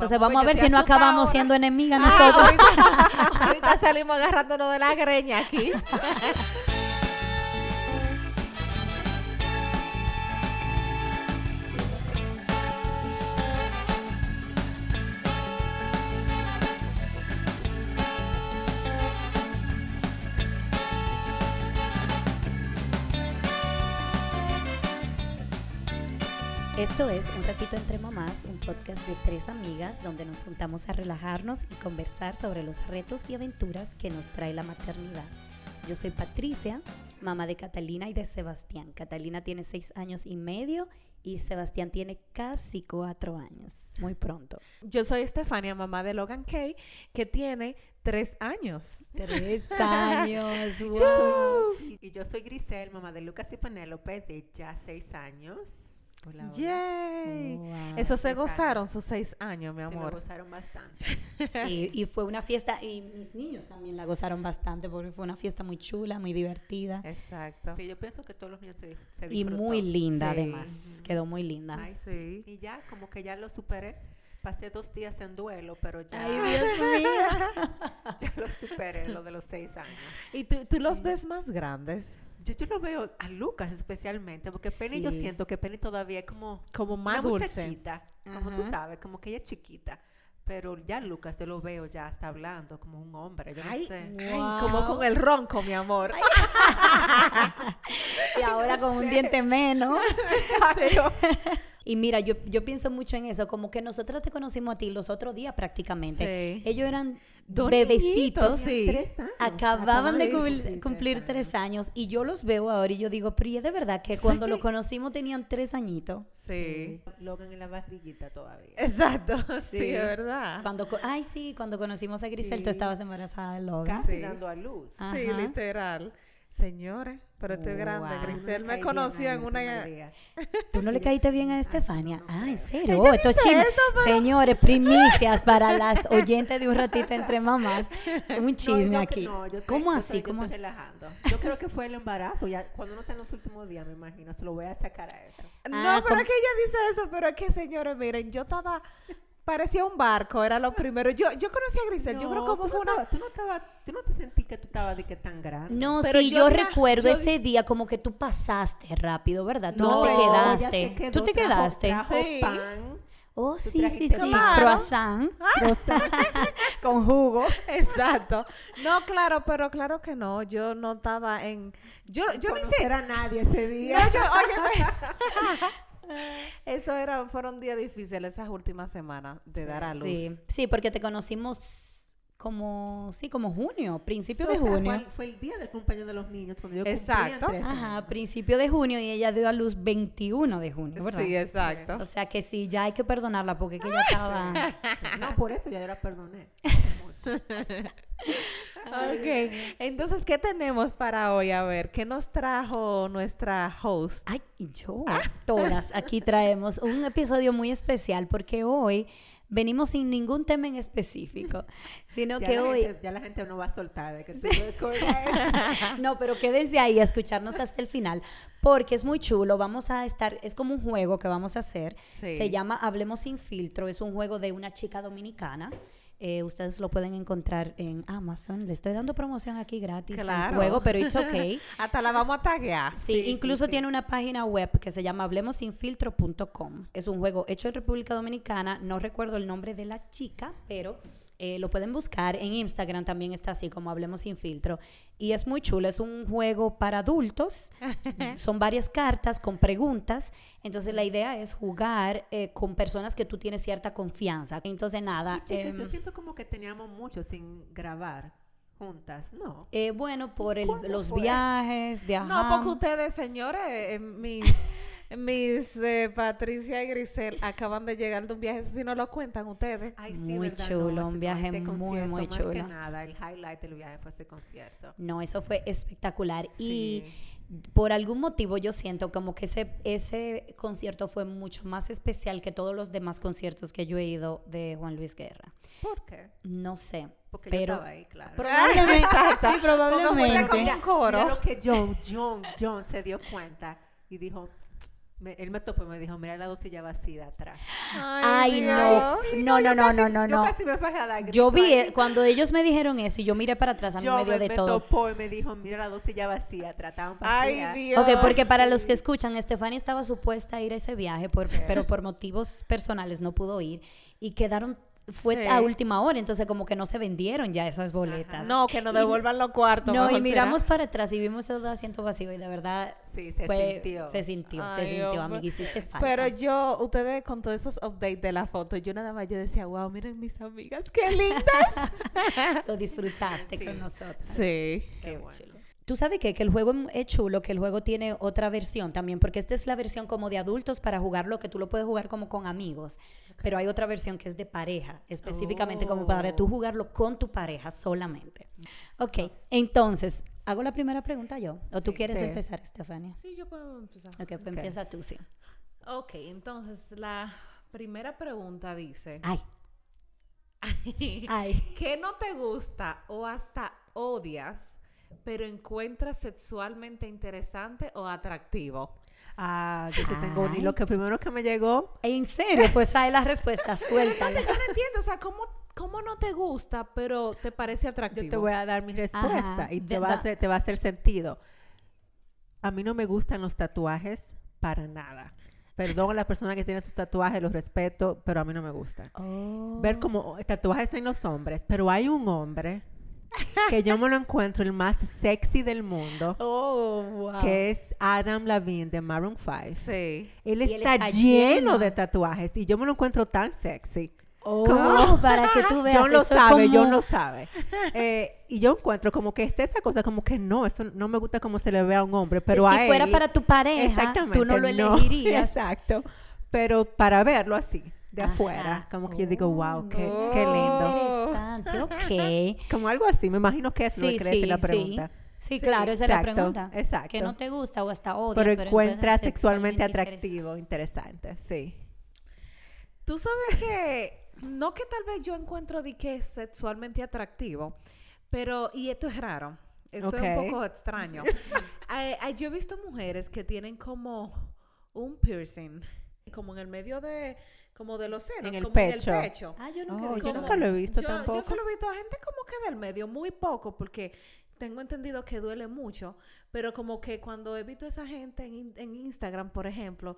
Entonces vamos a ver si no acabamos siendo enemigas Ah, nosotros. ahorita, ahorita salimos agarrándonos de la greña aquí. Esto es Un Ratito Entre Mamás, un podcast de tres amigas donde nos juntamos a relajarnos y conversar sobre los retos y aventuras que nos trae la maternidad. Yo soy Patricia, mamá de Catalina y de Sebastián. Catalina tiene seis años y medio y Sebastián tiene casi cuatro años, muy pronto. Yo soy Estefania, mamá de Logan Kay, que tiene tres años. Tres años. Yo soy- y yo soy Grisel, mamá de Lucas y Penélope, de ya seis años. Hola, hola. ¡Yay! Wow. Eso se gozaron años. sus seis años, mi Se lo amor. gozaron bastante. Sí, y fue una fiesta, y mis niños también la gozaron bastante porque fue una fiesta muy chula, muy divertida Exacto. Sí, yo pienso que todos los niños se, se y disfrutó. muy linda Sí. además. Quedó muy linda. Ay, Sí. sí. Y ya, como que ya lo superé. Pasé dos días en duelo, pero ya, Ay, Dios mío. ya lo superé, lo de los seis años. ¿Y tú, tú los ves más grandes? Yo, yo lo veo a Lucas especialmente, porque Penny yo siento que Penny todavía es como Como más una dulce. muchachita, como tú sabes, como que ella es chiquita. Pero ya Lucas, yo lo veo ya está hablando como un hombre, yo Ay, no sé. ay, como con el ronco, mi amor. Y ahora con un diente menos. Y mira, yo, yo pienso mucho en eso, como que nosotros te conocimos a ti los otros días prácticamente. Sí. Ellos eran Dos bebecitos. sí. Tres años. Acababan de de cumplir, cumplir tres años y yo los veo ahora y yo digo, pero es de verdad que cuando los conocimos tenían tres añitos. Sí. Logan en la barriguita todavía. Exacto, sí, Sí. es verdad. Cuando, ay, sí, cuando conocimos a Grisel, tú estabas embarazada de Logan. Casi Sí. dando a luz. Sí, literal. Señores, pero estoy grande. Wow. Grisel No me conoció en una... ¿Tú no le caíste bien a Estefania? no, no ah, ¿en serio? Oh, esto es dice chisme. eso, pero- Señores, primicias para las oyentes de un ratito entre mamás. Un No, chisme yo- aquí. no, yo estoy- ¿Cómo yo así? estoy- yo ¿Cómo estoy así? relajando. Yo creo que fue el embarazo. Ya, cuando uno está en los últimos días, me imagino, se lo voy a achacar a eso. No, Ah, pero como- es que ella dice eso, pero es que, señores, miren, yo estaba... Parecía un barco, era lo primero. Yo, yo conocí a Grisel, yo creo que tú fue no una... estabas- tú no estabas, tú no te sentí que tú estabas de que tan grande. No, Pero sí, yo yo, recuerdo yo- ese día como que tú pasaste rápido, ¿verdad? Tú no, No, te quedaste. se quedó, tú te trajo- quedaste. trajo Sí. pan. Oh, sí, sí, sí. Claro. Croissant. Con jugo. Exacto. No, claro, pero claro que no. Yo no estaba en... Yo, yo ni sé... conocer a nadie ese día. No, yo, óyeme. Eso era, fueron días difíciles esas últimas semanas de dar a luz. Sí, sí, porque te conocimos como, sí, como junio, principio So, de junio. Fue, el- fue el día del cumpleaños de los niños, cuando yo Exacto. cumplía Ajá, principio de junio y ella dio a luz 21 de junio, ¿verdad? Sí, exacto. O sea que sí, ya hay que perdonarla porque que ella estaba... No, por eso ya yo la perdoné. Ok, entonces, ¿qué tenemos para hoy? A ver, ¿qué nos trajo nuestra host? Ay, yo, todas aquí traemos un episodio muy especial porque hoy venimos sin ningún tema en específico, sino Ya, que hoy... gente, ya la gente no va a soltar de que recuerdas No, pero quédense ahí a escucharnos hasta el final, porque es muy chulo. Vamos a estar, es como un juego que vamos a hacer. Sí. Se llama Hablemos sin filtro. Es un juego de una chica dominicana. Eh, ustedes lo pueden encontrar en Amazon. Le estoy dando promoción aquí gratis Claro. juego, pero it's okay. Hasta la vamos a taguear. Sí, Sí, incluso sí. tiene una página web que se llama hablemosinfiltro.com. Es un juego hecho en República Dominicana. No recuerdo el nombre de la chica, pero eh, lo pueden buscar. En Instagram también está así como Hablemos Sin Filtro. Y es muy chulo. Es un juego para adultos. Son varias cartas con preguntas. Entonces la idea es jugar eh, con personas que tú tienes cierta confianza. Entonces nada. Chicas, em, yo siento como que teníamos mucho sin grabar juntas, ¿no? eh, bueno, por el- ¿Cuándo los fue? viajes, viajamos. No, porque ustedes, señores, eh, mis, mis eh, Patricia y Grisel acaban de llegar de un viaje. Eso sí no lo cuentan ustedes. Ay, Muy ¿verdad? chulo, un viaje muy, muy más chulo. que nada, el highlight del viaje fue ese concierto. No, eso fue espectacular. Y por algún motivo yo siento como que ese, ese concierto fue mucho más especial que todos los demás conciertos que yo he ido de Juan Luis Guerra. ¿Por qué? No sé. Porque pero yo estaba ahí, claro. probablemente, sí, probablemente. como un coro. Mira lo que John, John, John se dio cuenta y dijo, me- él me topó y me dijo, mira la dosilla vacía atrás. Ay, no. No, no, no, casi- no, no, Yo no. casi me fajé a dar Yo vi, ahí. cuando ellos me dijeron eso y yo miré para atrás, a mí Yo me dio me, de me todo. topó y me dijo, mira la dosilla vacía, trataban Ay, vacía. Dios. Ok, porque para los que escuchan, Estefania estaba supuesta a ir a ese viaje, por- pero por motivos personales no pudo ir y quedaron, fue Sí. a última hora, entonces como que no se vendieron ya esas boletas. No, que nos Y- devuelvan los cuartos. No, y miramos será. para atrás y vimos esos asientos vacíos y de verdad Sí, se fue- sintió. se sintió, se sintió, amiga, hiciste falta. Pero yo, ustedes con todos esos updates de la foto, yo nada más yo decía, wow, miren mis amigas, qué lindas. Lo disfrutaste Sí. sí. con nosotros. Qué Qué bueno. chulo. Tú sabes qué? que el juego es chulo, que el juego tiene otra versión también, porque esta es la versión como de adultos para jugarlo, que tú lo puedes jugar como con amigos, pero hay otra versión que es de pareja, específicamente como para tú Oh. jugarlo con tu pareja solamente. Ok, entonces, ¿hago la primera pregunta yo? ¿O tú quieres sí. empezar, Estefania? Sí, yo puedo empezar. Ok, pues Ok. empieza tú, sí. Ok, entonces la primera pregunta dice, Ay, ay. ¿qué no te gusta o hasta odias, pero encuentras sexualmente interesante o atractivo? Ah, yo sí tengo un hilo que primero que me llegó, En serio, pues hay la respuesta, suéltala. Entonces yo no entiendo, o sea, ¿cómo, cómo no te gusta, pero te parece atractivo? yo te voy a dar mi respuesta Ajá, y te va, a hacer, te va a hacer sentido. A mí no me gustan los tatuajes para nada. Perdón a la persona que tiene sus tatuajes, los respeto, pero a mí no me gusta. Oh. Ver como tatuajes en los hombres, pero hay un hombre que yo me lo encuentro el más sexy del mundo, Oh, wow. que es Adam Levine de Maroon 5. Sí. Él está, lleno lleno. de tatuajes y yo me lo encuentro tan sexy. Oh, para que tú veas. John lo sabe, como- John lo sabe. Eh, y yo encuentro como que es esa cosa, como que no, eso no me gusta como se le ve a un hombre, pero si a fuera él- para tu pareja, tú no lo elegirías. exacto. Pero para verlo así, de Ajá. afuera, como que yo digo, wow, qué, Oh. qué lindo. Interesante, ok. Como algo así, me imagino que es lo que decir la pregunta. Sí, Sí, claro, esa es la pregunta. exacto. Que no te gusta o hasta odias. Pero encuentras encuentra sexualmente interesante. atractivo, interesante, sí. Tú sabes que, no que tal vez yo encuentro de que es sexualmente atractivo, pero, y esto es raro, esto es un poco extraño. Ay, ay, yo he visto mujeres que tienen como un piercing, como en el medio de, como de los senos, En el como pecho. en el pecho. Ah, yo nunca Oh, yo nunca lo he visto yo, tampoco. Yo solo he visto a gente como que del medio, muy poco, porque tengo entendido que duele mucho, pero como que cuando he visto a esa gente en, en Instagram, por ejemplo,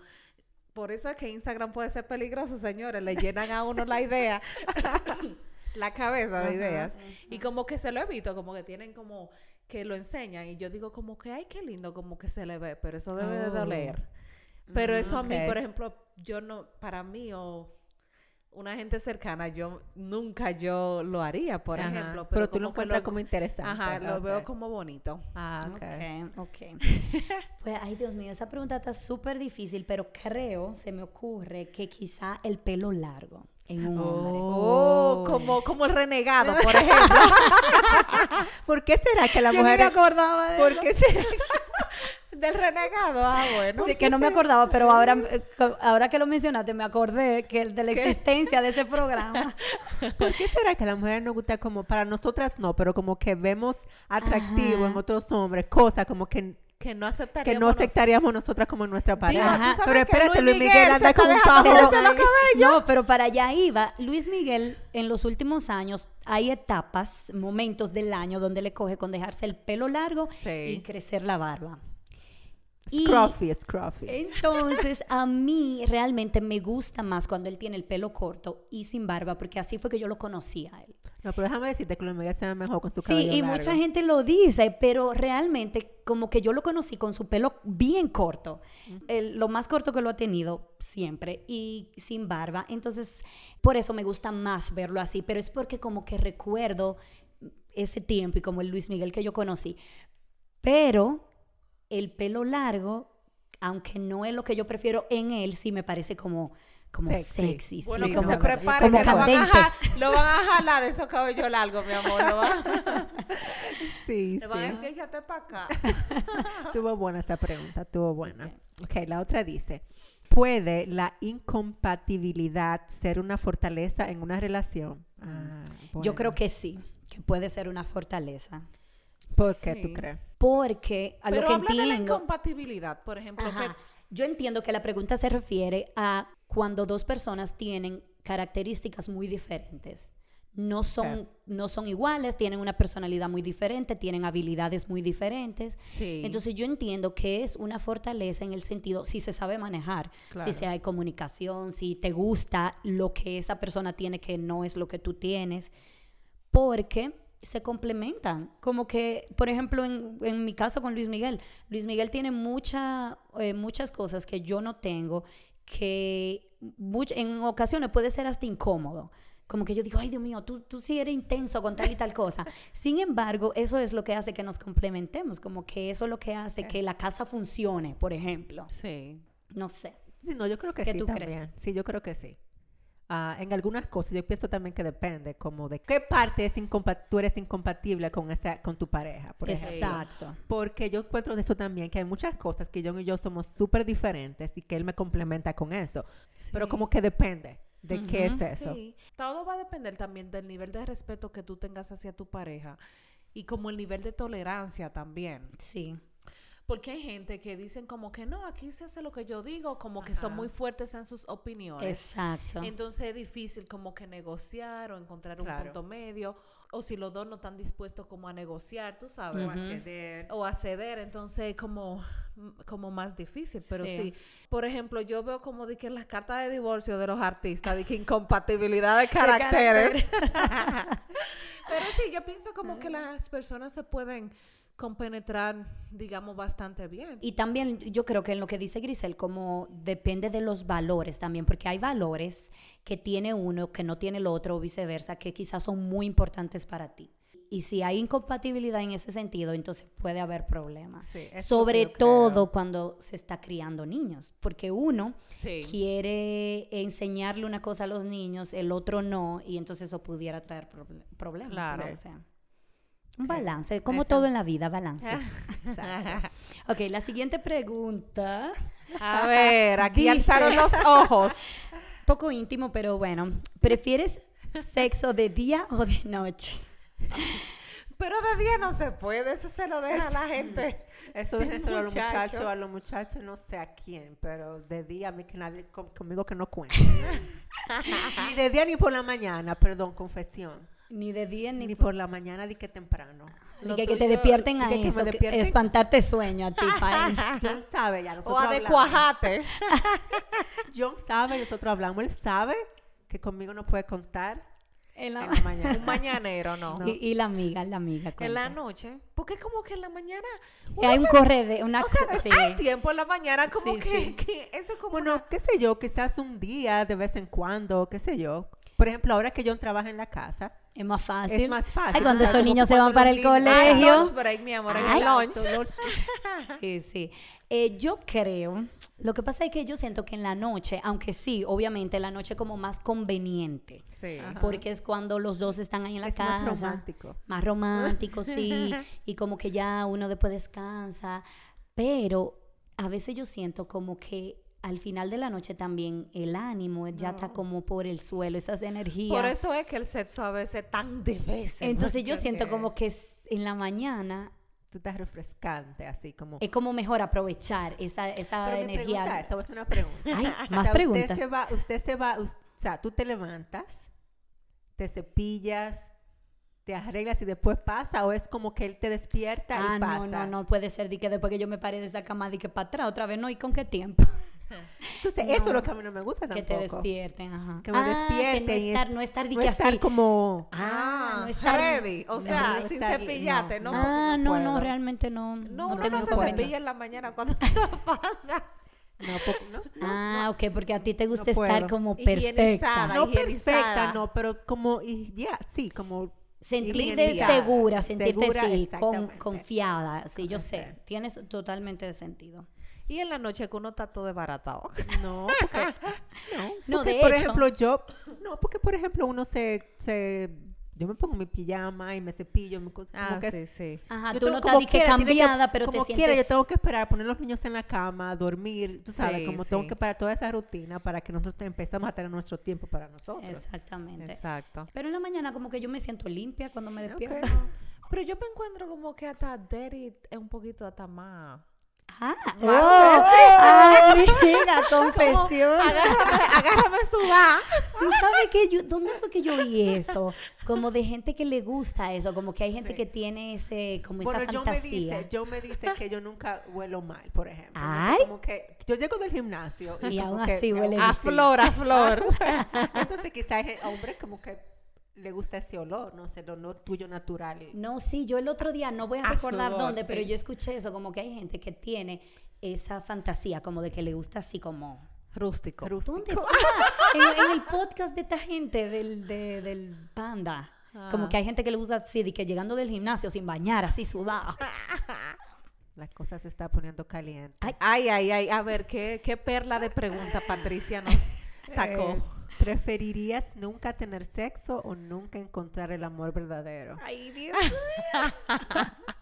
por eso es que Instagram puede ser peligroso, señores, le llenan a uno la idea, la cabeza de Ajá. ideas, y como que se lo he visto, como que tienen como que lo enseñan, y yo digo como que, ay, qué lindo, como que se le ve, pero eso debe de Oh. doler. Pero eso a mí, por ejemplo, yo no, para mí o una gente cercana, yo nunca yo lo haría, por Ajá. ejemplo. Pero, tú lo encuentras como interesante. Ajá, lo veo como bonito. Ah, ok. Ok, ok. Pues, ay, Dios mío, esa pregunta está súper difícil, pero creo, se me ocurre, que quizá el pelo largo en un hombre. Oh, como, como el renegado, por ejemplo. ¿Por qué será que la Yo mujer... me acordaba de ¿Por eso. qué será? Del renegado, ah, bueno. Sí, que no me acordaba, pero ahora, eh, ahora que lo mencionaste, me acordé que el de la existencia de ese programa. ¿Por qué será que a la mujer nos gusta como, para nosotras no, pero como que vemos atractivo Ajá. en otros hombres, cosas como que, Que no que aceptaríamos. no aceptaríamos nosotras como nuestra pareja? Digo, ¿tú sabes pero que espérate, Luis Miguel, anda está con un ahí. No, pero para allá iba. Luis Miguel, en los últimos años, hay etapas, momentos del año donde le coge con dejarse el pelo largo Sí. y crecer la barba. Y- Scruffy, scruffy. Entonces, a mí realmente me gusta más cuando él tiene el pelo corto y sin barba, porque así fue que yo lo conocí a él. No, pero déjame decirte que Luis Miguel se ve mejor con su Sí, cabello y largo. mucha gente lo dice, pero realmente como que yo lo conocí con su pelo bien corto, El- lo más corto que lo ha tenido siempre y sin barba, entonces por eso me gusta más verlo así, pero es porque como que recuerdo ese tiempo y como el Luis Miguel que yo conocí, pero el pelo largo, aunque no es lo que yo prefiero en él, sí me parece como, como Sexy. sexy. Bueno, sí, que no, se prepare, como que lo van, a candente. ja- lo van a jalar de esos cabellos largos, mi amor. Lo van, Sí, le van a sí. decir, échate para acá. Estuvo buena esa pregunta, estuvo buena. Ok, la otra dice, ¿puede la incompatibilidad ser una fortaleza en una relación? Ah, Yo creo que sí, que puede ser una fortaleza. ¿Por qué Sí. tú crees? Porque a Pero lo que habla de la incompatibilidad, por ejemplo. Ajá. Yo entiendo que la pregunta se refiere a cuando dos personas tienen características muy diferentes. No son, no son iguales, tienen una personalidad muy diferente, tienen habilidades muy diferentes. Sí. Entonces yo entiendo que es una fortaleza en el sentido, si se sabe manejar, Claro. si se hay comunicación, si te gusta lo que esa persona tiene que no es lo que tú tienes, porque se complementan. Como que, por ejemplo, en, en mi caso con Luis Miguel, Luis Miguel tiene mucha, eh, muchas cosas que yo no tengo, que much- en ocasiones puede ser hasta incómodo. Como que yo digo, ay Dios mío, tú, tú sí eres intenso con tal y tal cosa. Sin embargo, eso es lo que hace que nos complementemos, como que eso es lo que hace que la casa funcione, por ejemplo. Sí. No sé. Sí, no, yo creo que ¿Qué sí tú crees? también. Sí, yo creo que sí. Ah, en algunas cosas yo pienso también que depende, como de qué parte es incompa- tú eres incompatible con esa con tu pareja, por ejemplo. Exacto. Porque yo encuentro de eso también, que hay muchas cosas que John y yo somos súper diferentes y que él me complementa con eso. Pero como que depende de qué es eso. Sí, todo va a depender también del nivel de respeto que tú tengas hacia tu pareja y como el nivel de tolerancia también. Sí. Porque hay gente que dicen como que no, aquí se hace lo que yo digo, como que son muy fuertes en sus opiniones. Exacto. Entonces es difícil como que negociar o encontrar un Claro. punto medio, o si los dos no están dispuestos como a negociar, tú sabes, Ujú. o a ceder, entonces como, como más difícil, pero Sí. sí. Por ejemplo, yo veo como de que en las cartas de divorcio de los artistas, de que incompatibilidad de caracteres. pero sí, yo pienso como que las personas se pueden compenetrar, digamos, bastante bien. Y también yo creo que en lo que dice Grisel, como depende de los valores también, porque hay valores que tiene uno que no tiene el otro o viceversa, que quizás son muy importantes para ti. Y si hay incompatibilidad en ese sentido, entonces puede haber problemas. Sí, Sobre todo creo. cuando se está criando niños, porque uno Sí. quiere enseñarle una cosa a los niños, el otro no, y entonces eso pudiera traer proble- problemas. Claro. O sea, un Sí. balance, como Exacto. todo en la vida, balance. Exacto. Ok, la siguiente pregunta, A ver, aquí Dice- alzaron los ojos. poco íntimo, pero bueno. ¿Prefieres sexo de día o de noche? Pero de día no se puede, eso se lo deja a la gente. Eso Sí, déjenselo a los muchacho. muchachos, a los muchachos no sé a quién, pero de día a mí que nadie, con- conmigo que no cuente. ni de día ni por la mañana, perdón, confesión. Ni de día Ni, ni, por la mañana ni que temprano. ni Lo que, que te despierten ni a que- que me eso, que- despierten. espantarte sueño a ti, país. John sabe ya, O nosotros a de hablamos. cuajate. John sabe, nosotros hablamos, él sabe que conmigo no puede contar En la- en la mañana. Un mañanero, no. No. y, y la amiga, la amiga. En la noche. Porque como que en la mañana. Hay un se- correo, una O sea, co- sí. hay tiempo en la mañana como Sí, que, sí. que eso como. Bueno, qué sé yo, quizás un día de vez en cuando, qué sé yo. Por ejemplo, ahora que John trabaja en la casa, Es más fácil. es más fácil. Ay, cuando o sea, esos niños se van para el colegio. lunch break, mi amor, en Ay. el lunch. Sí, sí. Eh, yo creo, lo que pasa es que yo siento que en la noche, aunque sí, obviamente la noche es como más conveniente, Sí. Ajá. porque es cuando los dos están ahí en la Es casa. más romántico. Más romántico, sí, y como que ya uno después descansa, pero a veces yo siento como que al final de la noche también el ánimo ya está como por el suelo, esas energías. Por eso es que el sexo a veces es tan de veces. Entonces yo siento como que en la mañana Tú estás refrescante, así como... es como mejor aprovechar esa, esa Pero energía. pregunta es, te voy a hacer una pregunta. Ay, O más sea, preguntas. Usted se va, usted se va, o sea, tú te levantas, te cepillas, te arreglas y después pasa, o es como que él te despierta Ah, y no, pasa. no, no puede ser de que después que yo me pare de esa cama de que para atrás otra vez, no, ¿y con qué tiempo? Entonces, eso es lo que a mí no me gusta Que tampoco. te despierten, ajá. Que me Ah, despierten que no y estar, es- no estar No que estar así. como... Ah, no no estar ready. O no sea, estar- sin cepillarte, ¿no? Ah, no no, realmente no. No, uno tengo no se cepilla en la mañana cuando eso pasa. No, no, no, Ah, ok, porque a ti te gusta No estar como perfecta. no higienizada. perfecta, no, pero como, ya, sí, como... Sentirte segura, sentirte Segura, sí, con, confiada. Sí, yo sé. Tienes totalmente de sentido. Y en la noche que uno está todo desbaratado. No, porque, no, No, porque, de por hecho- ejemplo, yo, no, porque por ejemplo uno se, se, yo me pongo mi pijama y me cepillo, me, cos- como Ah, que sí, sí. Ajá, yo tú tengo- no estás como que quiera, tiene cambiada, pero te como sientes... quiera, yo tengo que esperar, poner los niños en la cama, dormir, tú sabes, Sí, como sí. tengo que parar toda esa rutina para que nosotros te- empezamos a tener nuestro tiempo para nosotros. Exactamente. Exacto. Pero en la mañana como que yo me siento limpia cuando me despierto. Pero yo me encuentro como que hasta Daddy es un poquito hasta más. Ah, oh, hace- amiga, confesión. Agárrame, agárrame sudá. Tú sabes que yo, ¿dónde fue que yo vi eso? Como de gente que le gusta eso, como que hay gente Sí. que tiene ese, como Bueno, esa yo me fantasía. dice, yo me dice que yo nunca huelo mal, por ejemplo. Ay. como que yo llego del gimnasio Y como aún que- así huele aún A así. flor, a flor. Entonces quizás hay hombres como que le gusta ese olor, no sé, el olor tuyo natural. No, sí, yo el otro día, no voy a A recordar sudor, dónde, pero yo escuché eso, como que hay gente que tiene esa fantasía, como de que le gusta así como... Rústico. Rústico. ¿Dónde? Ah, en, en el podcast de esta gente del, de- del panda. Como Ah. que hay gente que le gusta así, de que llegando del gimnasio sin bañar, así sudado. La cosa se está poniendo caliente. Ay, Ay, ay, ay. A ver, ¿qué, qué perla de pregunta Patricia nos sacó? Eh, ¿Preferirías nunca tener sexo o nunca encontrar el amor verdadero? Ay, Dios.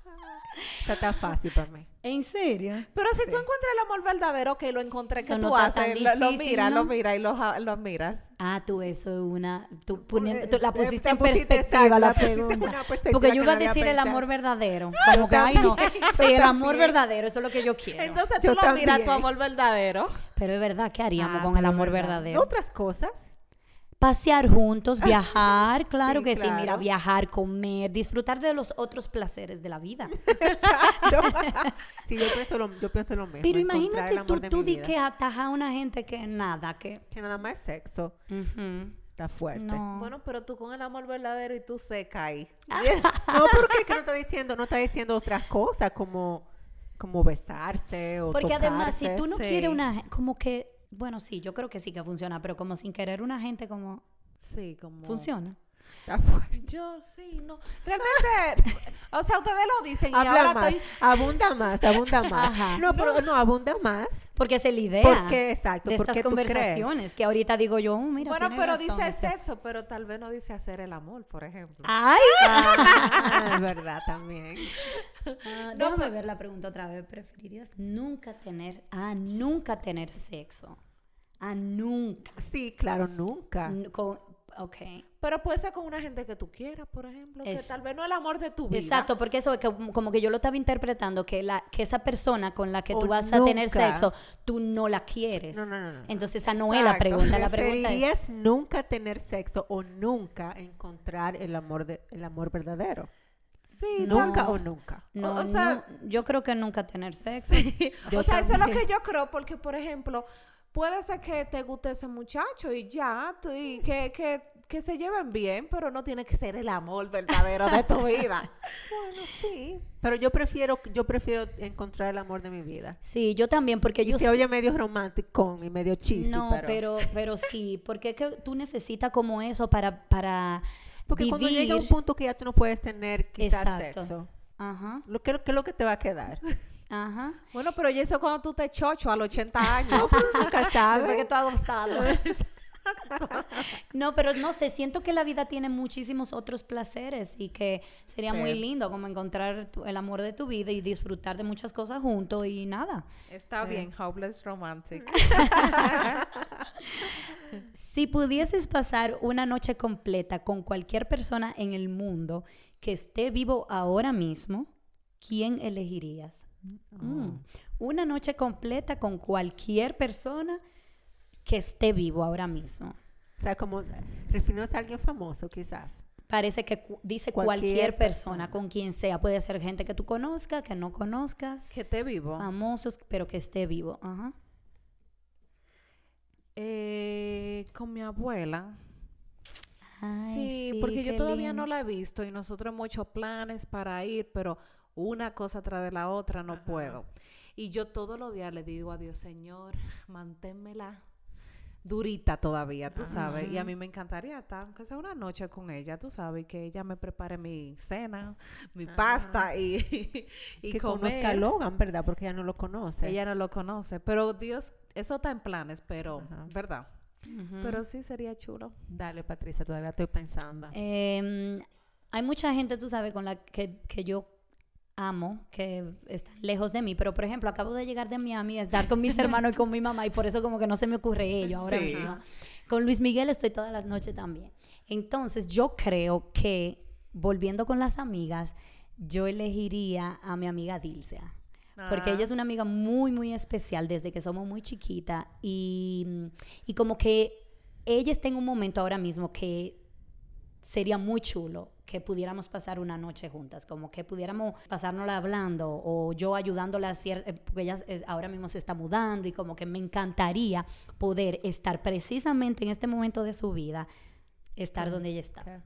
Esta está fácil para mí. ¿En serio? Pero si Sí. tú encuentras el amor verdadero, que lo encontré, Eso que tú haces? Lo, lo miras, ¿no? lo miras y lo, lo miras. Ah, tú eso es una... Tú, poniendo- tú la pusiste te en pusiste perspectiva la pregunta. perspectiva Porque yo iba a decir el amor verdadero. Como que, ay, no. también, Sí, el amor también. verdadero, eso es lo que yo quiero. Entonces tú Yo lo miras, tu también. amor verdadero. Pero es verdad, ¿qué haríamos Ah, con el amor verdad. verdadero? Otras cosas. Pasear juntos, viajar, claro Sí, que sí, mira, viajar, comer, disfrutar de los otros placeres de la vida. sí, yo pienso lo, yo pienso lo mismo. Pero imagínate tú, tú di que ataja a una gente que nada, que... Que nada más es sexo. Está fuerte. No. Bueno, pero tú con el amor verdadero y tú seca ahí. No, porque que no está diciendo, no está diciendo otras cosas como, como besarse o Porque además, si tú no Sí. quieres una... Como que... Bueno, sí, yo creo que sí que funciona, pero como sin querer una gente como... Sí, como... Funciona. Está fuerte. Yo sí, no. Realmente, o sea, ustedes lo dicen y Habla ahora más, estoy... abunda más, abunda más. Ajá. No, pero no, abunda más. Porque es la idea Porque, exacto, de porque estas crees. conversaciones que ahorita digo yo, oh, mira, Bueno, pero razón dice este- sexo, pero tal vez no dice hacer el amor, por ejemplo. ¡Ay! Ah, es verdad también. Ah, No, déjame pero- ver la pregunta otra vez. ¿Preferirías nunca tener, a nunca tener sexo? A nunca. Sí, claro, nunca. N- con- ok. Pero puede ser con una gente que tú quieras, por ejemplo, que Es- tal vez no es el amor de tu vida. Exacto, porque eso es que, como que yo lo estaba interpretando, que, la, que esa persona con la que O tú vas a tener sexo, tú no la quieres. No, no, no. Entonces esa no es la pregunta. La pregunta es, ¿Preferirías nunca tener sexo o nunca encontrar el amor de, el amor verdadero? Sí, Nunca No. o nunca. no, o sea- no, yo creo que nunca tener sexo. Sí. O sea, eso es lo que yo creo, porque, por ejemplo, puede ser que te guste ese muchacho y ya, y que, que, que se lleven bien, pero no tiene que ser el amor verdadero de tu vida. Bueno, sí. Pero yo prefiero, yo prefiero encontrar el amor de mi vida. Sí, yo también, porque Y yo se oye medio romántico y medio cheesy, No, pero... pero... pero, sí, porque es que tú necesitas como eso para, para Porque vivir. cuando llega un punto que ya tú no puedes tener quizás Exacto. sexo, Ajá, lo que, ¿qué es lo que te va a quedar? ajá. Bueno, pero y eso cuando tú te chocho a los 80 años. Nunca Después que sabes. tú no, pero no sé, siento que la vida tiene muchísimos otros placeres y que sería Sí. muy lindo como encontrar el amor de tu vida y disfrutar de muchas cosas juntos y nada. Está bien, hopeless romantic. Si pudieses pasar una noche completa con cualquier persona en el mundo que esté vivo ahora mismo, ¿quién elegirías? Mm. Una noche completa con cualquier persona que esté vivo ahora mismo. O sea, como refiriéndose a alguien famoso, quizás. Parece que cu- dice cualquier, Cualquier persona, persona. con quien sea. Puede ser gente que tú conozcas, que no conozcas, que te vivo. famosos, pero que esté vivo. Ajá. Eh, con mi abuela. Ay, sí, porque yo todavía no la he visto y nosotros hemos hecho planes para ir, pero una cosa tras de la otra no puedo. Y yo todos los días le digo a Dios, Señor, manténmela durita todavía, tú sabes. Y a mí me encantaría estar, aunque sea una noche con ella, tú sabes, y que ella me prepare mi cena, mi pasta y, y que comer. conozca a Logan, ¿verdad? Porque ella no lo conoce. Ella no lo conoce, pero Dios, eso está en planes, pero, Ajá. ¿verdad? Pero sí sería chulo. Dale, Patricia, todavía estoy pensando. Em, hay mucha gente, tú sabes, con la que, que yo amo, que están lejos de mí, pero por ejemplo, acabo de llegar de Miami a estar con mis hermanos y con mi mamá y por eso como que no se me ocurre ello ahora Sí. mismo. Con Luis Miguel estoy todas las noches también. Entonces, yo creo que, volviendo con las amigas, yo elegiría a mi amiga Dilcia. Porque Ah. ella es una amiga muy, muy especial desde que somos muy chiquita y, y como que ella está en un momento ahora mismo que sería muy chulo que pudiéramos pasar una noche juntas, como que pudiéramos pasárnosla hablando o yo ayudándola, a cier- eh, porque ella es- ahora mismo se está mudando y como que me encantaría poder estar precisamente en este momento de su vida, estar Claro, donde ella está. claro.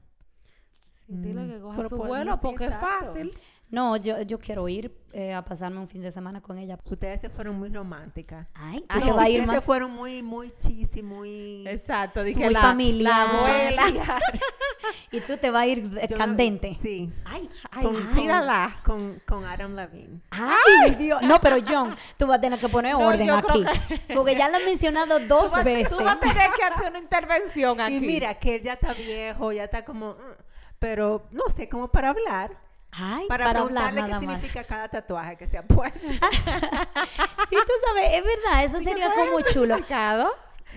Sí, dile que coja Pero su podemos- vuelo sí, porque es fácil. No, yo, yo quiero ir eh, a pasarme un fin de semana con ella. Ustedes se fueron muy románticas. Ay, tú Ay, te vas a ir ustedes más se fueron muy, muy chisi, muy... Exacto, dije Muy la- familiar. la abuela. Y tú te vas a ir eh, Yo- candente. Sí. Ay, ay, Con, ay. con- mírala. Con, con Adam Levine. Ay, Dios. No, pero John, tú vas a tener que poner No, orden yo aquí. creo Porque ya lo he mencionado dos Tú vas- veces. Tú vas a tener que hacer una intervención aquí. Y mira, que él ya está viejo, ya está como... mm, Pero, no sé, como para hablar. Ay, Para, para, hablar preguntarle nada qué más. significa cada tatuaje que se ha puesto. Sí, tú sabes, es verdad, eso sería como chulo.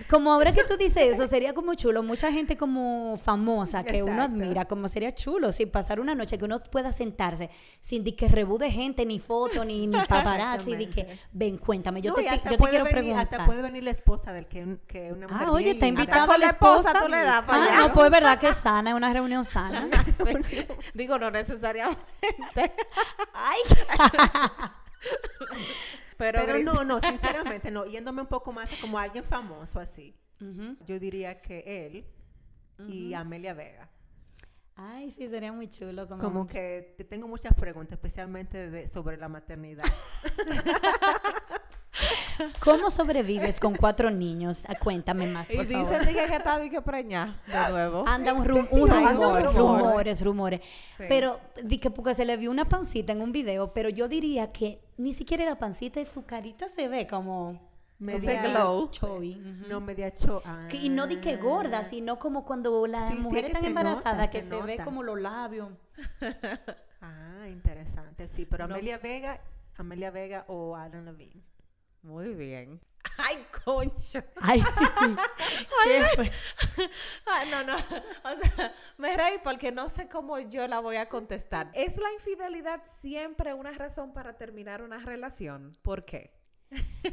Como ahora que tú dices eso, sería como chulo. Mucha gente como famosa que uno admira, como sería chulo, si pasar una noche que uno pueda sentarse sin di que rebude gente, ni foto, ni, ni paparazzi, di que, ven, cuéntame, yo No, te, yo te quiero venir- preguntar. Hasta puede venir la esposa del que, que una mujer Ah, oye, está invitada la esposa tú le das para Ah, no, pues es verdad que es sana, es una reunión sana. Digo, no necesariamente. Ay, Pero, no, no, sinceramente no. Yéndome un poco más como alguien famoso así. Yo diría que él y Amelia Vega. Ay, sí, sería muy chulo. Como, Como que te tengo muchas preguntas, especialmente de, sobre la maternidad. ¿Cómo sobrevives con cuatro niños? Ah, Cuéntame más, Y por dice favor. dije, que está que preña de nuevo. Anda un, rum- rumor, rumor. rumores, rumores. Sí. Pero di que porque se le vio una pancita en un video, pero yo diría que ni siquiera la pancita, su carita se ve como Media, glow. No, media cho. Y no di que gorda, Ah. sino como cuando las Sí, mujeres están embarazadas, que se ve como los labios. Ah, interesante. Sí, pero No. Amelia Vega, Amelia Vega o Adam Levine. Muy bien. Ay, concho. Ay, ¿qué fue? Ay, no, no. O sea, me reí porque no sé cómo yo la voy a contestar. ¿Es la infidelidad siempre una razón para terminar una relación? ¿Por qué?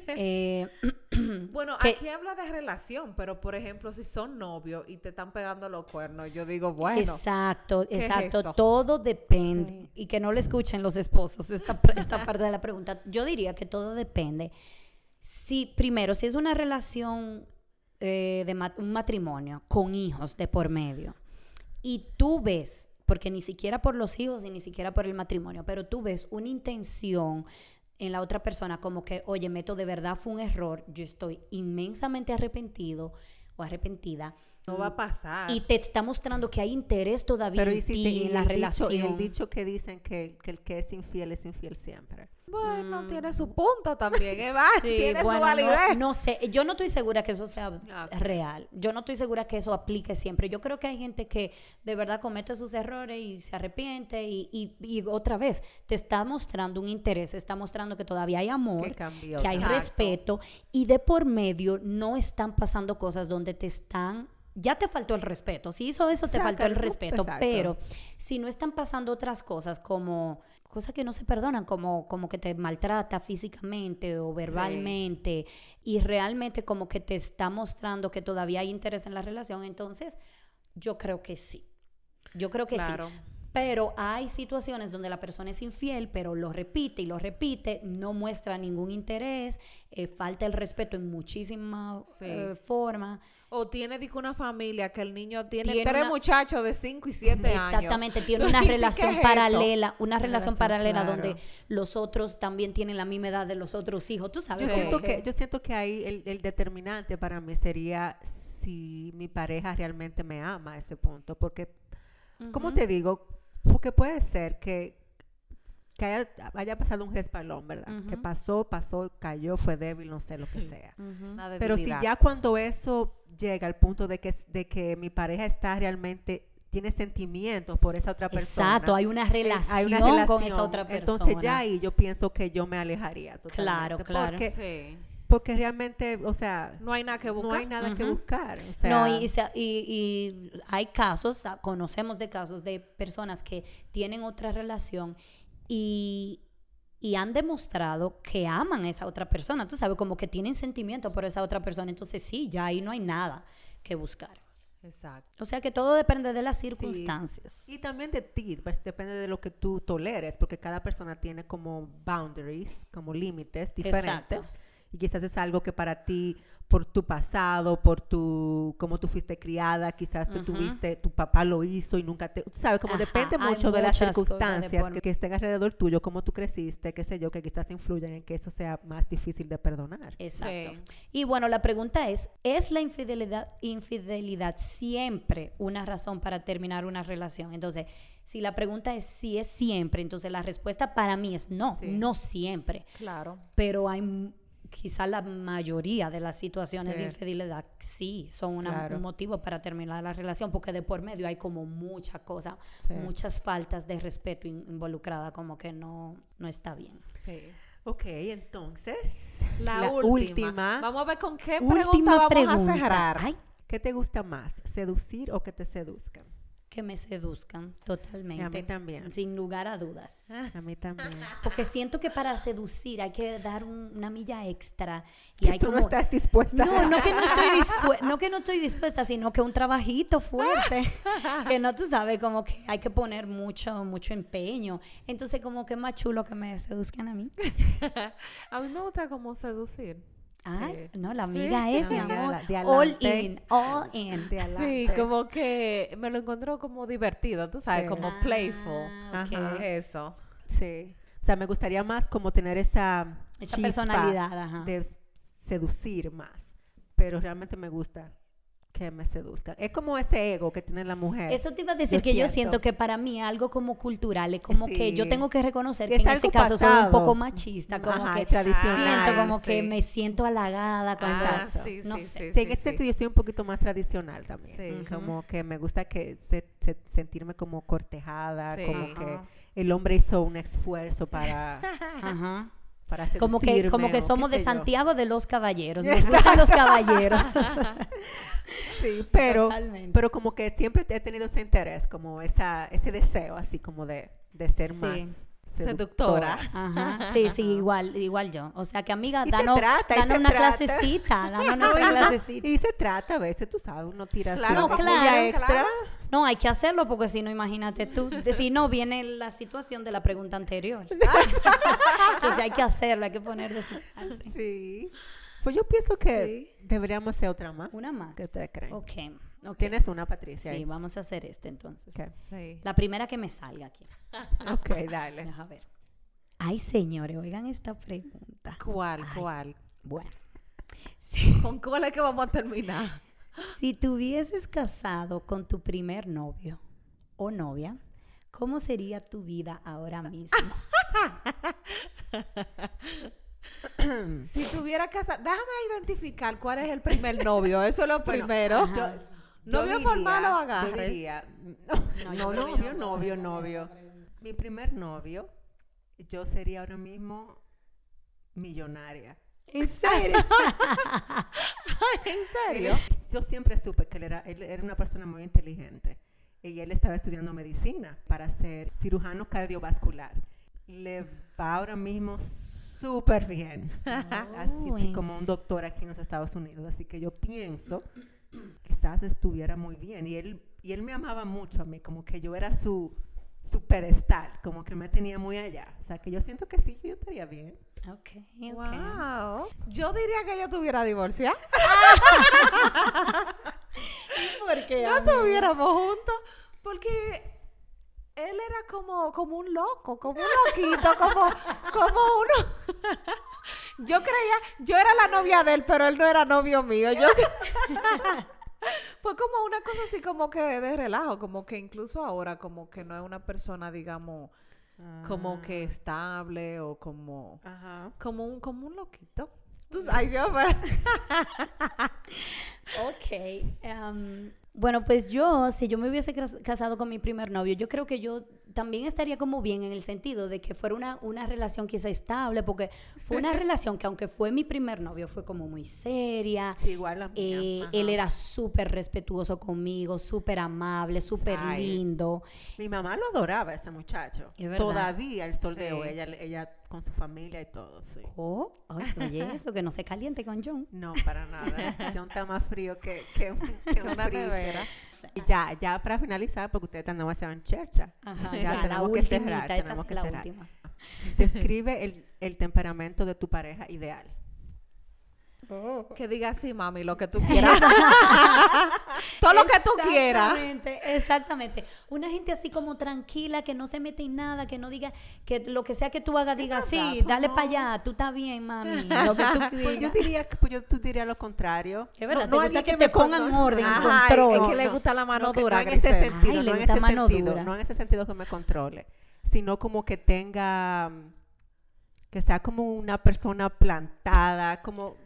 Eh, Bueno, Que- aquí habla de relación, pero por ejemplo, si son novios y te están pegando los cuernos, yo digo, bueno, exacto, ¿qué es exacto. Todo depende. Y que no le escuchen los esposos esta, esta parte de la pregunta. Yo diría que todo depende. Si, primero, si es una relación eh, de un matrimonio con hijos de por medio, y tú ves, porque ni siquiera por los hijos y ni siquiera por el matrimonio, pero tú ves una intención en la otra persona como que, oye, Meto, de verdad fue un error, yo estoy inmensamente arrepentido o arrepentida. No va a pasar. Y te está mostrando que hay interés todavía Pero en y si ti, te- y en la el relación. Dicho, y el dicho que dicen que, que el que es infiel es infiel siempre. bueno, tiene su punto también, ¿eh? Va, Sí, tiene bueno, su no- validez. No, sé, yo no estoy segura que eso sea Ah, real. Yo no estoy segura que eso aplique siempre. Yo creo que hay gente que de verdad comete sus errores y se arrepiente y, y- y otra vez te está mostrando un interés, está mostrando que todavía hay amor, Que cambió. que hay Exacto. respeto y de por medio no están pasando cosas donde te están ya te faltó el respeto. Si hizo eso, te faltó el respeto. Exacto. Pero si no están pasando otras cosas como cosas que no se perdonan, como, como que te maltrata físicamente o verbalmente y realmente como que te está mostrando que todavía hay interés en la relación, entonces yo creo que sí. Yo creo que Claro. sí. Pero hay situaciones donde la persona es infiel, pero lo repite y lo repite, no muestra ningún interés, eh, falta el respeto en muchísimas Sí. eh, formas. O tiene digo, una familia que el niño tiene, Tiene tres una- muchachos de 5 y 7 años. Exactamente, tiene una dices, ¿qué relación es paralela, una relación relación, paralela claro. donde los otros también tienen la misma edad de los otros hijos, tú sabes. Yo Sí. siento que, yo siento que ahí el, el determinante para mí sería si mi pareja realmente me ama a ese punto. Porque, ¿cómo Ujú. te digo? Porque puede ser que, que haya, haya pasado un respalón, ¿verdad? Que pasó, pasó, cayó, fue débil, no sé lo que sea. Pero si ya cuando eso llega al punto de que, de que mi pareja está realmente, tiene sentimientos por esa otra persona. Exacto, hay una eh, relación, hay una con esa otra persona. Entonces ya ahí yo pienso que yo me alejaría totalmente. Claro, claro. Porque, Sí. porque realmente, o sea, No hay nada que buscar. no hay nada que buscar. O sea, no, y, y se- y- y hay casos, conocemos de casos de personas que tienen otra relación y, y han demostrado que aman a esa otra persona. Tú sabes, como que tienen sentimiento por esa otra persona. Entonces sí, ya ahí no hay nada que buscar. Exacto. O sea que todo depende de las circunstancias. Y también de ti, pues, depende de lo que tú toleres, porque cada persona tiene como boundaries, como límites diferentes. Exacto. Y quizás es algo que para ti, por tu pasado, por tu, cómo tú fuiste criada, quizás tú tuviste, tu papá lo hizo y nunca te, sabes, como Ajá, depende mucho de las de circunstancias por- que, que estén alrededor tuyo, cómo tú creciste, qué sé yo, que quizás influyan en que eso sea más difícil de perdonar. Exacto. Sí. Y bueno, la pregunta es, ¿es la infidelidad, infidelidad siempre una razón para terminar una relación? Entonces, si la pregunta es si es siempre, entonces la respuesta para mí es no, Sí. no siempre. Claro. Pero hay quizá la mayoría de las situaciones de infidelidad sí son una- Claro. un motivo para terminar la relación, porque de por medio hay como muchas cosas, Sí. muchas faltas de respeto in- involucradas, como que no, no está bien. Sí. Ok, entonces, La, última. Vamos a ver con qué pregunta Última vamos pregunta. a cerrar. Ay, ¿qué te gusta más, seducir o que te seduzcan? Que me seduzcan totalmente. A mí también. Sin lugar a dudas. A mí también. Porque siento que para seducir hay que dar un- una milla extra. Y Que hay tú como... no estás dispuesta. No, no que no estoy dispuesta, no que no estoy dispuesta, sino que un trabajito fuerte, que no tú sabes, como que hay que poner mucho, mucho empeño. Entonces, como que es más chulo que me seduzcan a mí. a mí me gusta como seducir. Sí. no, la amiga es, mi amor. de all in, all in. De Sí, como que me lo encontró como divertido, tú sabes, Sí. como Ah, playful. ok. Ajá. Eso. Sí. O sea, me gustaría más como tener esa, personalidad, ajá. de seducir más. Pero realmente me gusta que me seduzcan. Es como ese ego que tiene la mujer. Eso te iba a decir Yo que yo siento. que para mí es algo como cultural, es como que yo tengo que reconocer que Es en ese caso soy un pasado. poco machista, como Ajá, que tradicional. siento como que me siento halagada cuando Ah, sí, No sí, sé. sí, Sí, en ese sí. sentido yo soy un poquito más tradicional también. Sí. Como que me gusta que se- se- sentirme como cortejada, Sí. como que el hombre hizo un esfuerzo para, Ajá. Para Como que, como que somos de yo. Santiago de los caballeros. Nos gustan los caballeros. Sí, pero, Totalmente. pero como que siempre he tenido ese interés, como esa, ese deseo así como de, de ser Sí. más Seductora. Ajá. Sí, sí, igual, igual yo. O sea que amiga, Y se danos, trata, una trata. clasecita, danos nuestra clasecita. Y se trata, a veces tú sabes, uno tira Claro, una claro, extra. claro. No, hay que hacerlo porque si no, imagínate tú. Si no, viene la situación de la pregunta anterior. Entonces hay que hacerlo, hay que poner de su parte. Sí. Pues yo pienso que deberíamos hacer otra más. Una más. ¿Qué ustedes creen? Ok, ok. Tienes una, Patricia. Sí, ahí? vamos a hacer este entonces. Sí. La primera que me salga aquí. Ok, dale. Deja ver. Ay, señores, oigan esta pregunta. ¿Cuál? Ay. ¿Cuál? Bueno, si, ¿Con cuál es que vamos a terminar? si te hubieses casado con tu primer novio o novia, ¿cómo sería tu vida ahora mismo? Si tuviera casa, déjame identificar cuál es el primer novio. Eso es lo primero. Yo, ¿Novio formal o agarre? Yo diría, No, no, novio, novio, novio. Mi primer novio, yo sería ahora mismo millonaria. ¿En serio? ¿En serio? yo siempre supe que él era, él era una persona muy inteligente y él estaba estudiando medicina para ser cirujano cardiovascular. Le va ahora mismo súper bien, así, Oh, así ¿en como un doctor aquí en los Estados Unidos. Así que yo pienso, quizás estuviera muy bien. Y él, y él me amaba mucho a mí, como que yo era su, su pedestal, como que me tenía muy allá. O sea, que yo siento que sí, yo estaría bien. Ok, ok. Wow. Yo diría que yo tuviera divorciada. Porque No estuviéramos juntos. Porque él era como, como un loco, como un loquito, como, como uno. yo creía, yo era la novia de él, pero él no era novio mío. Yo Fue como una cosa así como que de relajo, como que incluso ahora como que no es una persona, digamos, como que estable o como Ajá. como un como un loquito. Tú sabes, yo, pero- Ok. em, Bueno, pues yo, si yo me hubiese casado con mi primer novio, yo creo que yo también estaría como bien en el sentido de que fuera una, una relación quizá estable, porque fue una relación que aunque fue mi primer novio, fue como muy seria. Sí, igual la mía. Eh, él era súper respetuoso conmigo, súper amable, súper lindo. Mi mamá lo adoraba, ese muchacho. Es verdad. Todavía el sol de Sí. hoy, ella, ella con su familia y todo, sí. Oh, oye, eso, que no se caliente con John. No, para nada. John está más frío que, que un, que un Una Y ya, ya para finalizar, porque ustedes están demasiado en chercha. Ajá, Ya tenemos que cerrar, tenemos que cerrar. última. Describe el, el temperamento de tu pareja ideal. Que diga así, mami, lo que tú quieras. Todo lo que tú quieras. Exactamente, exactamente. Una gente así como tranquila, que no se mete en nada, que no diga, que lo que sea que tú hagas, diga, sí, pues dale no. para allá, tú estás bien, mami, lo que tú Pues yo diría, que- pues yo tú diría lo contrario. Es verdad, No- te no gusta que me te pongan orden, Ajá, control. es que le gusta la mano no, que dura, No en ese sentido, no en ese sentido, no en ese sentido que me controle, sino como que tenga, que sea como una persona plantada, como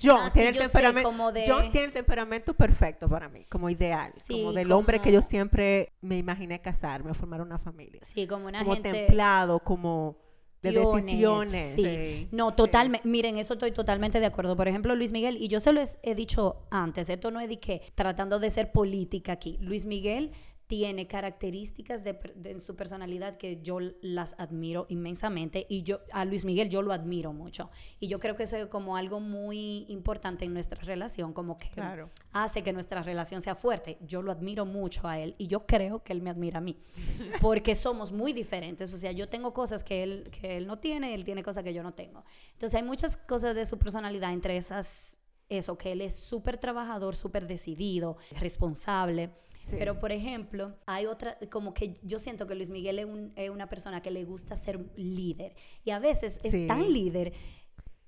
John Ah, sí, tiene el temperamento, como de- John tiene el temperamento perfecto para mí, como ideal, Sí, como del hombre que yo siempre me imaginé casarme o formar una familia, Sí, como una como gente... templado, como de Decisiones, sí. Sí. No, totalmente. Miren, eso estoy totalmente de acuerdo. Por ejemplo, Luis Miguel, y yo se lo he, he dicho antes, esto no es de que tratando de ser política aquí. Luis Miguel tiene características de, de su personalidad que yo las admiro inmensamente y yo a Luis Miguel yo lo admiro mucho. Y yo creo que eso es como algo muy importante en nuestra relación como que Claro. hace que nuestra relación sea fuerte. Yo lo admiro mucho a él y yo creo que él me admira a mí porque somos muy diferentes. O sea yo tengo cosas que él que él no tiene él tiene cosas que yo no tengo. Entonces hay muchas cosas de su personalidad entre esas eso que él es súper trabajador súper decidido responsable Sí. pero, por ejemplo, hay otra, como que yo siento que Luis Miguel es, un- es una persona que le gusta ser líder. Y a veces es tan líder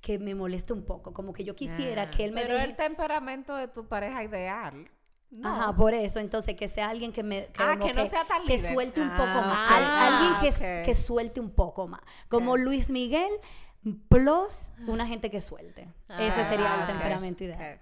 que me molesta un poco. Como que yo quisiera Ah. que él me Pero deje... el temperamento de tu pareja ideal. No. Ajá, por eso. Entonces, que sea alguien que me... Ah, como que no sea tan Que líder. suelte un Ah, poco más. ok. Al- alguien que, Ah, ok. que suelte un poco más. Como. Luis Miguel plus una gente que suelte. Ese sería el Ah, temperamento ideal.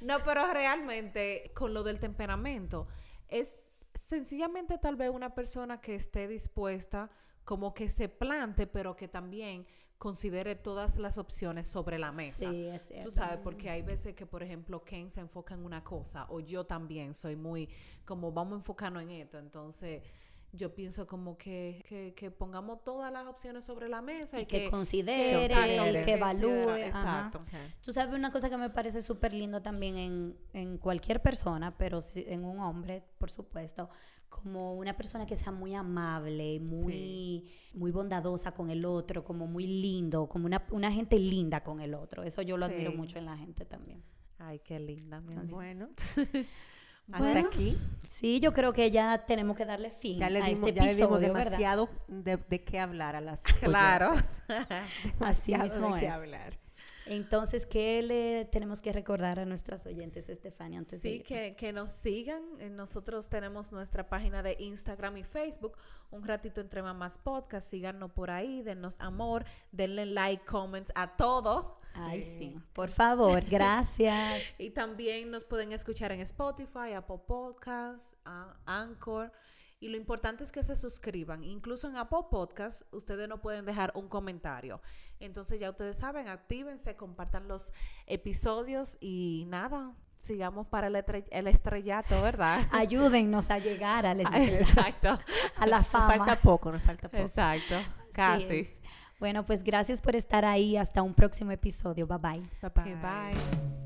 No, pero realmente con lo del temperamento es sencillamente tal vez una persona que esté dispuesta como que se plante, pero que también considere todas las opciones sobre la mesa. Sí, es cierto. Tú sabes, porque hay veces que, por ejemplo, Ken se enfoca en una cosa, o yo también soy muy, como vamos a enfocarnos en esto. Entonces, yo pienso como que, que, que pongamos todas las opciones sobre la mesa y, Y que que, considere, Exacto, y que evalúe. Exacto. Tú sabes una cosa que me parece súper lindo también en, en cualquier persona, pero sí en un hombre, por supuesto, como una persona que sea muy amable, muy, muy bondadosa con el otro, como muy lindo, como una, una gente linda con el otro. Eso yo lo admiro mucho en la gente también. Ay, qué linda, mi. Bueno, hasta Bueno. aquí. Sí, yo creo que ya tenemos que darle fin Ya le a dimos, este ya le dimos demasiado de, de qué hablar a las Claro. Así Demasiado mismo de qué es. hablar. Entonces, ¿qué le tenemos que recordar a nuestras oyentes, Estefania, antes de Sí, irnos? que, que nos sigan. Eh, Nosotros tenemos nuestra página de Instagram y Facebook, Un Ratito Entre Mamás Podcast. Síganos por ahí, denos amor, denle like, comments a todo. Ay, Sí. sí. Por favor, gracias. Y también nos pueden escuchar en Spotify, Apple Podcasts, Anchor. Y lo importante es que se suscriban. Incluso en Apple Podcasts, ustedes no pueden dejar un comentario. Entonces ya ustedes saben, actívense, compartan los episodios y nada, sigamos para el, estre- el estrellato, ¿verdad? Ayúdennos a llegar al estrellato, Exacto. a la Nos fama. falta poco, nos falta poco. Exacto. Casi. Bueno, pues gracias por estar ahí. Hasta un próximo episodio. Bye bye. Bye bye.